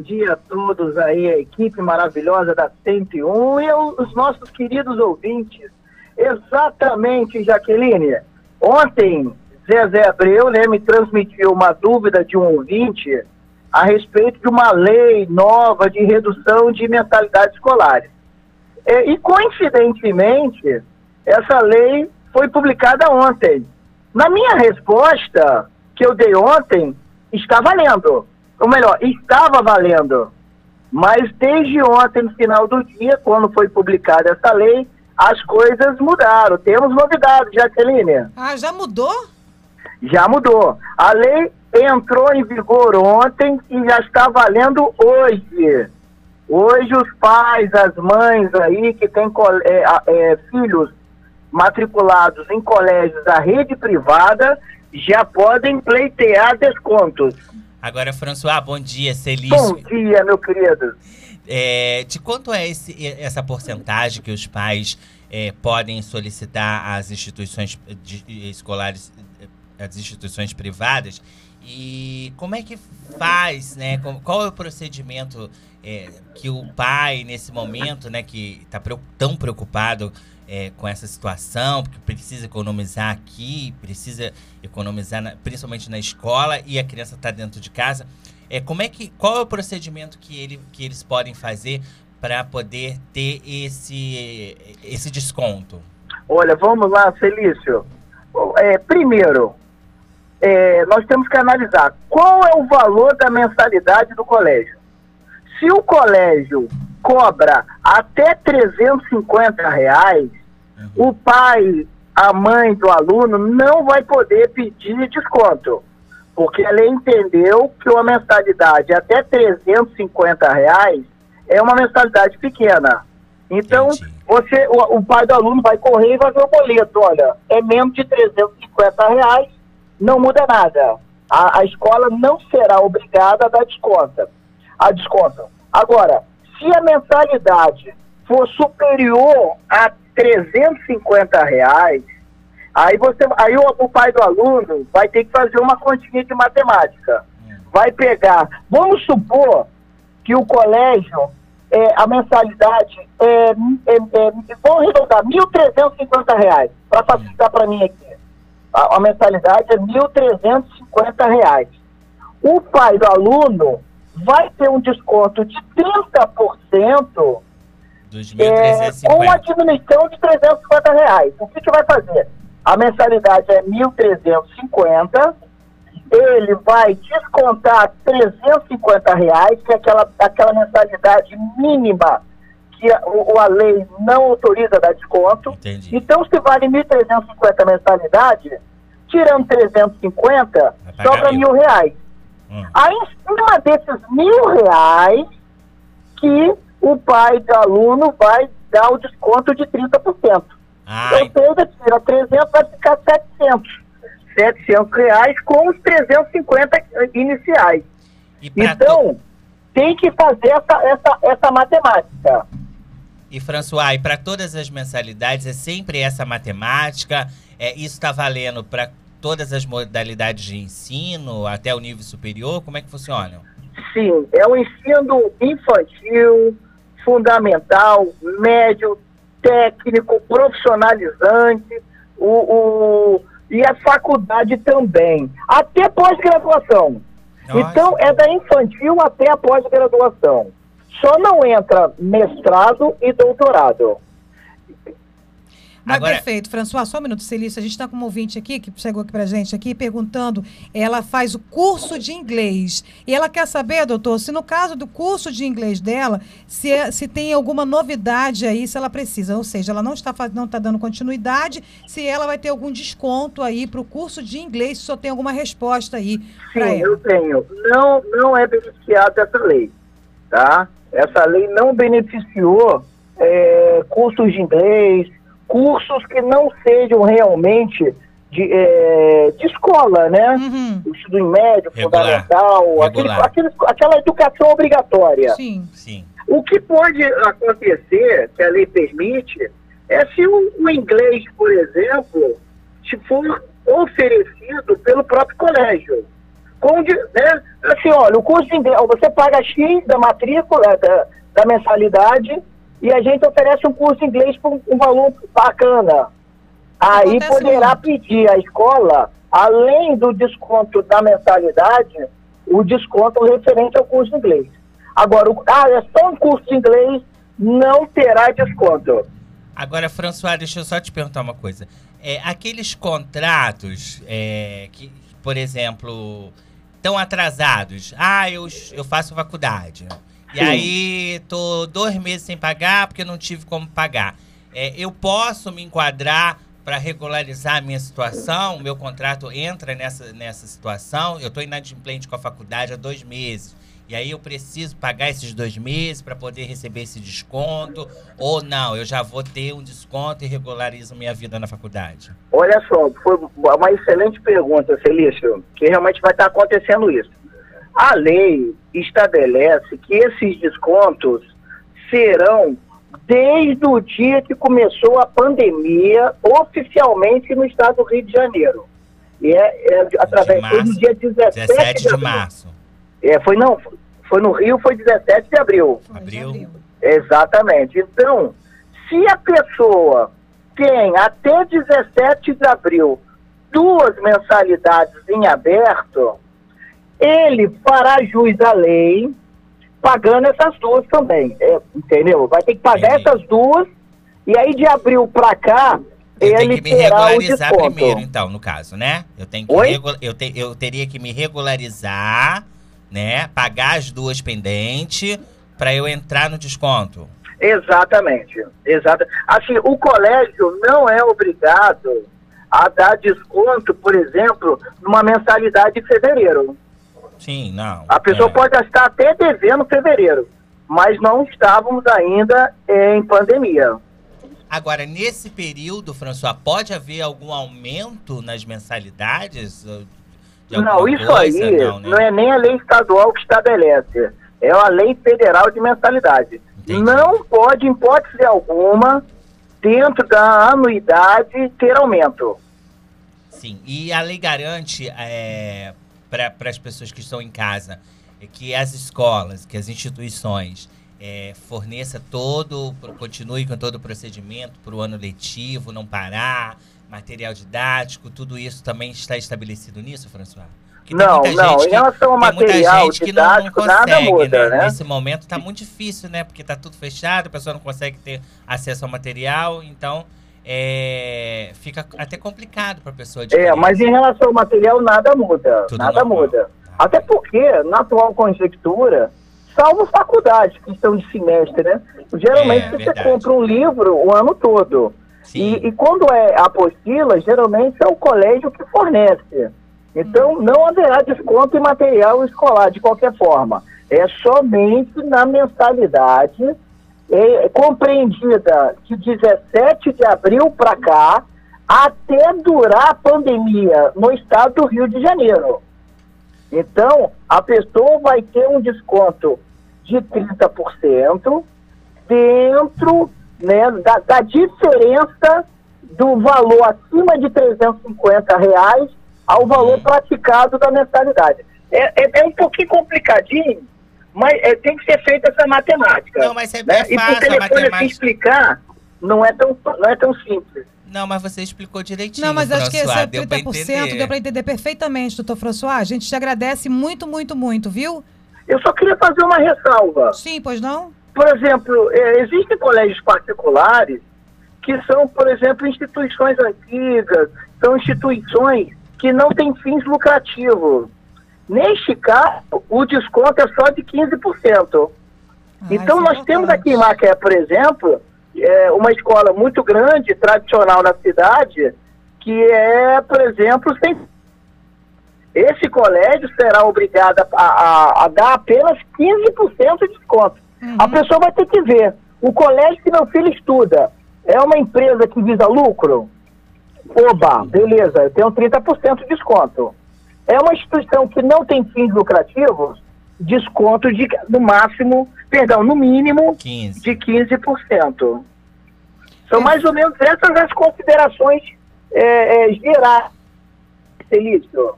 dia a todos aí, a equipe maravilhosa da 101 e os nossos queridos ouvintes. Exatamente, Jaqueline. Ontem, Zezé Abreu né, me transmitiu uma dúvida de um ouvinte a respeito de uma lei nova de redução de mentalidades escolares. E, e coincidentemente, essa lei foi publicada ontem. Na minha resposta que eu dei ontem, está valendo. Ou melhor, estava valendo. Mas desde ontem, no final do dia, quando foi publicada essa lei, as coisas mudaram. Temos novidades, Jaqueline. Ah, já mudou? Já mudou. A lei entrou em vigor ontem e já está valendo hoje. Hoje os pais, as mães aí que têm é, é, filhos matriculados em colégios da rede privada já podem pleitear descontos. Agora, François, bom dia, Celício. Bom dia, meu querido. É, de quanto é esse, essa porcentagem que os pais é, podem solicitar às instituições de, escolares, às instituições privadas? E como é que faz, né? Qual é o procedimento é, que o pai, nesse momento, né, que está tão preocupado é, com essa situação, porque precisa economizar aqui, precisa economizar na, principalmente na escola e a criança está dentro de casa. É, como é que, qual é o procedimento que, ele, que eles podem fazer para poder ter esse, esse desconto? Olha, vamos lá, Felício. É, primeiro, é, nós temos que analisar qual é o valor da mensalidade do colégio. Se o colégio cobra até 350 reais, o pai, a mãe do aluno não vai poder pedir desconto, porque ela entendeu que uma mensalidade até 350 reais é uma mensalidade pequena. Então, você, o, o, pai do aluno vai correr e vai ver o boleto. Olha, é menos de 350 reais, não muda nada. A, a escola não será obrigada a dar desconto. A desconto. Agora, se a mensalidade for superior a 350 reais, aí você, aí o, o, pai do aluno vai ter que fazer uma continha de matemática. Vai pegar, vamos supor que o colégio, é, a mensalidade é, é, é vamos arredondar, 1.350 reais, para facilitar para mim aqui. A, a mensalidade é 1.350 reais. O pai do aluno vai ter um desconto de 30% é, com a diminuição de 350 reais. O que, que vai fazer? A mensalidade é 1.350, ele vai descontar 350 reais, que é aquela, aquela mensalidade mínima que a, o, a lei não autoriza dar desconto. Entendi. Então, se vale 1.350 mensalidade, tirando 350, sobra mil reais. Hum. Aí, em cima desses mil reais, que o pai do aluno vai dar o desconto de 30%. Ai. Ou seja, tira 300, vai ficar 700. 700 reais com os 350 iniciais. Então, tu... tem que fazer essa, essa, essa matemática. E, François, e para todas as mensalidades é sempre essa matemática? É, isso está valendo para todas as modalidades de ensino, até o nível superior? Como é que funciona? Sim, é o ensino infantil, fundamental, médio, técnico, profissionalizante, o, o, e a faculdade também, até pós-graduação. Então, é da infantil até a pós-graduação. Só não entra mestrado e doutorado. Mas Agora... perfeito, François, só um minuto, Celícia. A gente está com uma ouvinte aqui, que chegou aqui para gente aqui, perguntando, ela faz o curso de inglês. E ela quer saber, doutor, se no caso do curso de inglês dela, se, é, se tem alguma novidade aí, se ela precisa. Ou seja, ela não está, não está dando continuidade, se ela vai ter algum desconto aí para o curso de inglês, se só tem alguma resposta aí Sim, ela. eu tenho. Não, não é beneficiada essa lei, tá? Essa lei não beneficiou é, cursos de inglês, cursos que não sejam realmente de, é, de escola, né? Uhum. Ensino médio, Regular. fundamental, aquele, aquele, aquela educação obrigatória. Sim. Sim. O que pode acontecer, que a lei permite, é se o, o inglês, por exemplo, se for oferecido pelo próprio colégio. Com, né, assim, olha, o curso de inglês, você paga X da matrícula, da, da mensalidade, e a gente oferece um curso de inglês por um valor bacana. Aí Acontece poderá muito. pedir à escola, além do desconto da mensalidade, o desconto referente ao curso de inglês. Agora, o, ah, é só um curso de inglês, não terá desconto. Agora, François, deixa eu só te perguntar uma coisa. É, aqueles contratos é, que, por exemplo, estão atrasados. Ah, eu, eu faço faculdade. E Sim. aí, tô dois meses sem pagar porque eu não tive como pagar. É, eu posso me enquadrar para regularizar a minha situação? Meu contrato entra nessa, nessa situação? Eu estou inadimplente com a faculdade há dois meses. E aí eu preciso pagar esses dois meses para poder receber esse desconto? Ou não, eu já vou ter um desconto e regularizo minha vida na faculdade? Olha só, foi uma excelente pergunta, Felício, que realmente vai estar acontecendo isso. A lei estabelece que esses descontos serão desde o dia que começou a pandemia oficialmente no estado do Rio de Janeiro. E é, é através do dia 17, 17 de, março. É, foi não, foi no Rio, foi 17 de abril. Abril. Exatamente. Então, se a pessoa tem até 17 de abril duas mensalidades em aberto, ele fará jus à lei pagando essas duas também. É, entendeu? Vai ter que pagar Entendi. essas duas e aí de abril para cá eu ele tenho que me regularizar primeiro, então, no caso, né? Eu tenho que eu, te eu teria que me regularizar né? Pagar as duas pendentes para eu entrar no desconto. Exatamente, exato. Assim, o colégio não é obrigado a dar desconto, por exemplo, numa mensalidade de fevereiro. Sim, não. A pessoa é. pode estar até devendo fevereiro, mas não estávamos ainda em pandemia. Agora, nesse período, François, pode haver algum aumento nas mensalidades? Não, isso coisa? aí não, né? não, é nem a lei estadual que estabelece, é a lei federal de mensalidade. Entendi. Não pode, em hipótese alguma, dentro da anuidade, ter aumento. Sim, e a lei garante é, para as pessoas que estão em casa que as escolas, que as instituições é, forneça todo, continue com todo o procedimento para o ano letivo, não parar, material didático, tudo isso também está estabelecido nisso, François? não, não, em relação ao material didático, consegue, nada muda, né? né? Nesse momento está muito difícil, né? Porque está tudo fechado, a pessoa não consegue ter acesso ao material, então é, fica até complicado para a pessoa. É, mas em relação ao material, nada muda, tudo nada normal. muda. Ah, até porque, na atual conjectura, salvo faculdades que estão de semestre, né? Geralmente é, você verdade. compra um livro o ano todo. E, e, quando é apostila, geralmente é o colégio que fornece. Então, hum. não haverá desconto em material escolar, de qualquer forma. É somente na mensalidade é, compreendida de 17 de abril para cá, até durar a pandemia no estado do Rio de Janeiro. Então, a pessoa vai ter um desconto de 30% dentro né, da, da diferença do valor acima de 350 reais ao valor uhum. praticado da mensalidade. É, é, é, um pouquinho complicadinho, mas é, tem que ser feita essa matemática. Não, mas é, né? é fácil, e por telefone assim explicar não é tão, não é tão simples. Não, mas você explicou direitinho. Não, mas acho que esse é 30% deu para entender perfeitamente, doutor François. A gente te agradece muito, muito, muito, viu? Eu só queria fazer uma ressalva. Sim, pois não? Por exemplo, é, existem colégios particulares que são, por exemplo, instituições antigas, são instituições que não têm fins lucrativos. Neste caso, o desconto é só de 15%. Ah, então, nós é temos aqui em Macaé, por exemplo, é, uma escola muito grande, tradicional na cidade, que é, por exemplo, sem... esse colégio será obrigado a, a, a dar apenas 15% de desconto. Uhum. A pessoa vai ter que ver. O colégio que meu filho estuda é uma empresa que visa lucro? Oba, beleza, eu tenho 30% de desconto. É uma instituição que não tem fins lucrativos, desconto de, no máximo, perdão, no mínimo 15. de 15%. São é. mais ou menos essas as considerações é, é, gerais, Felício.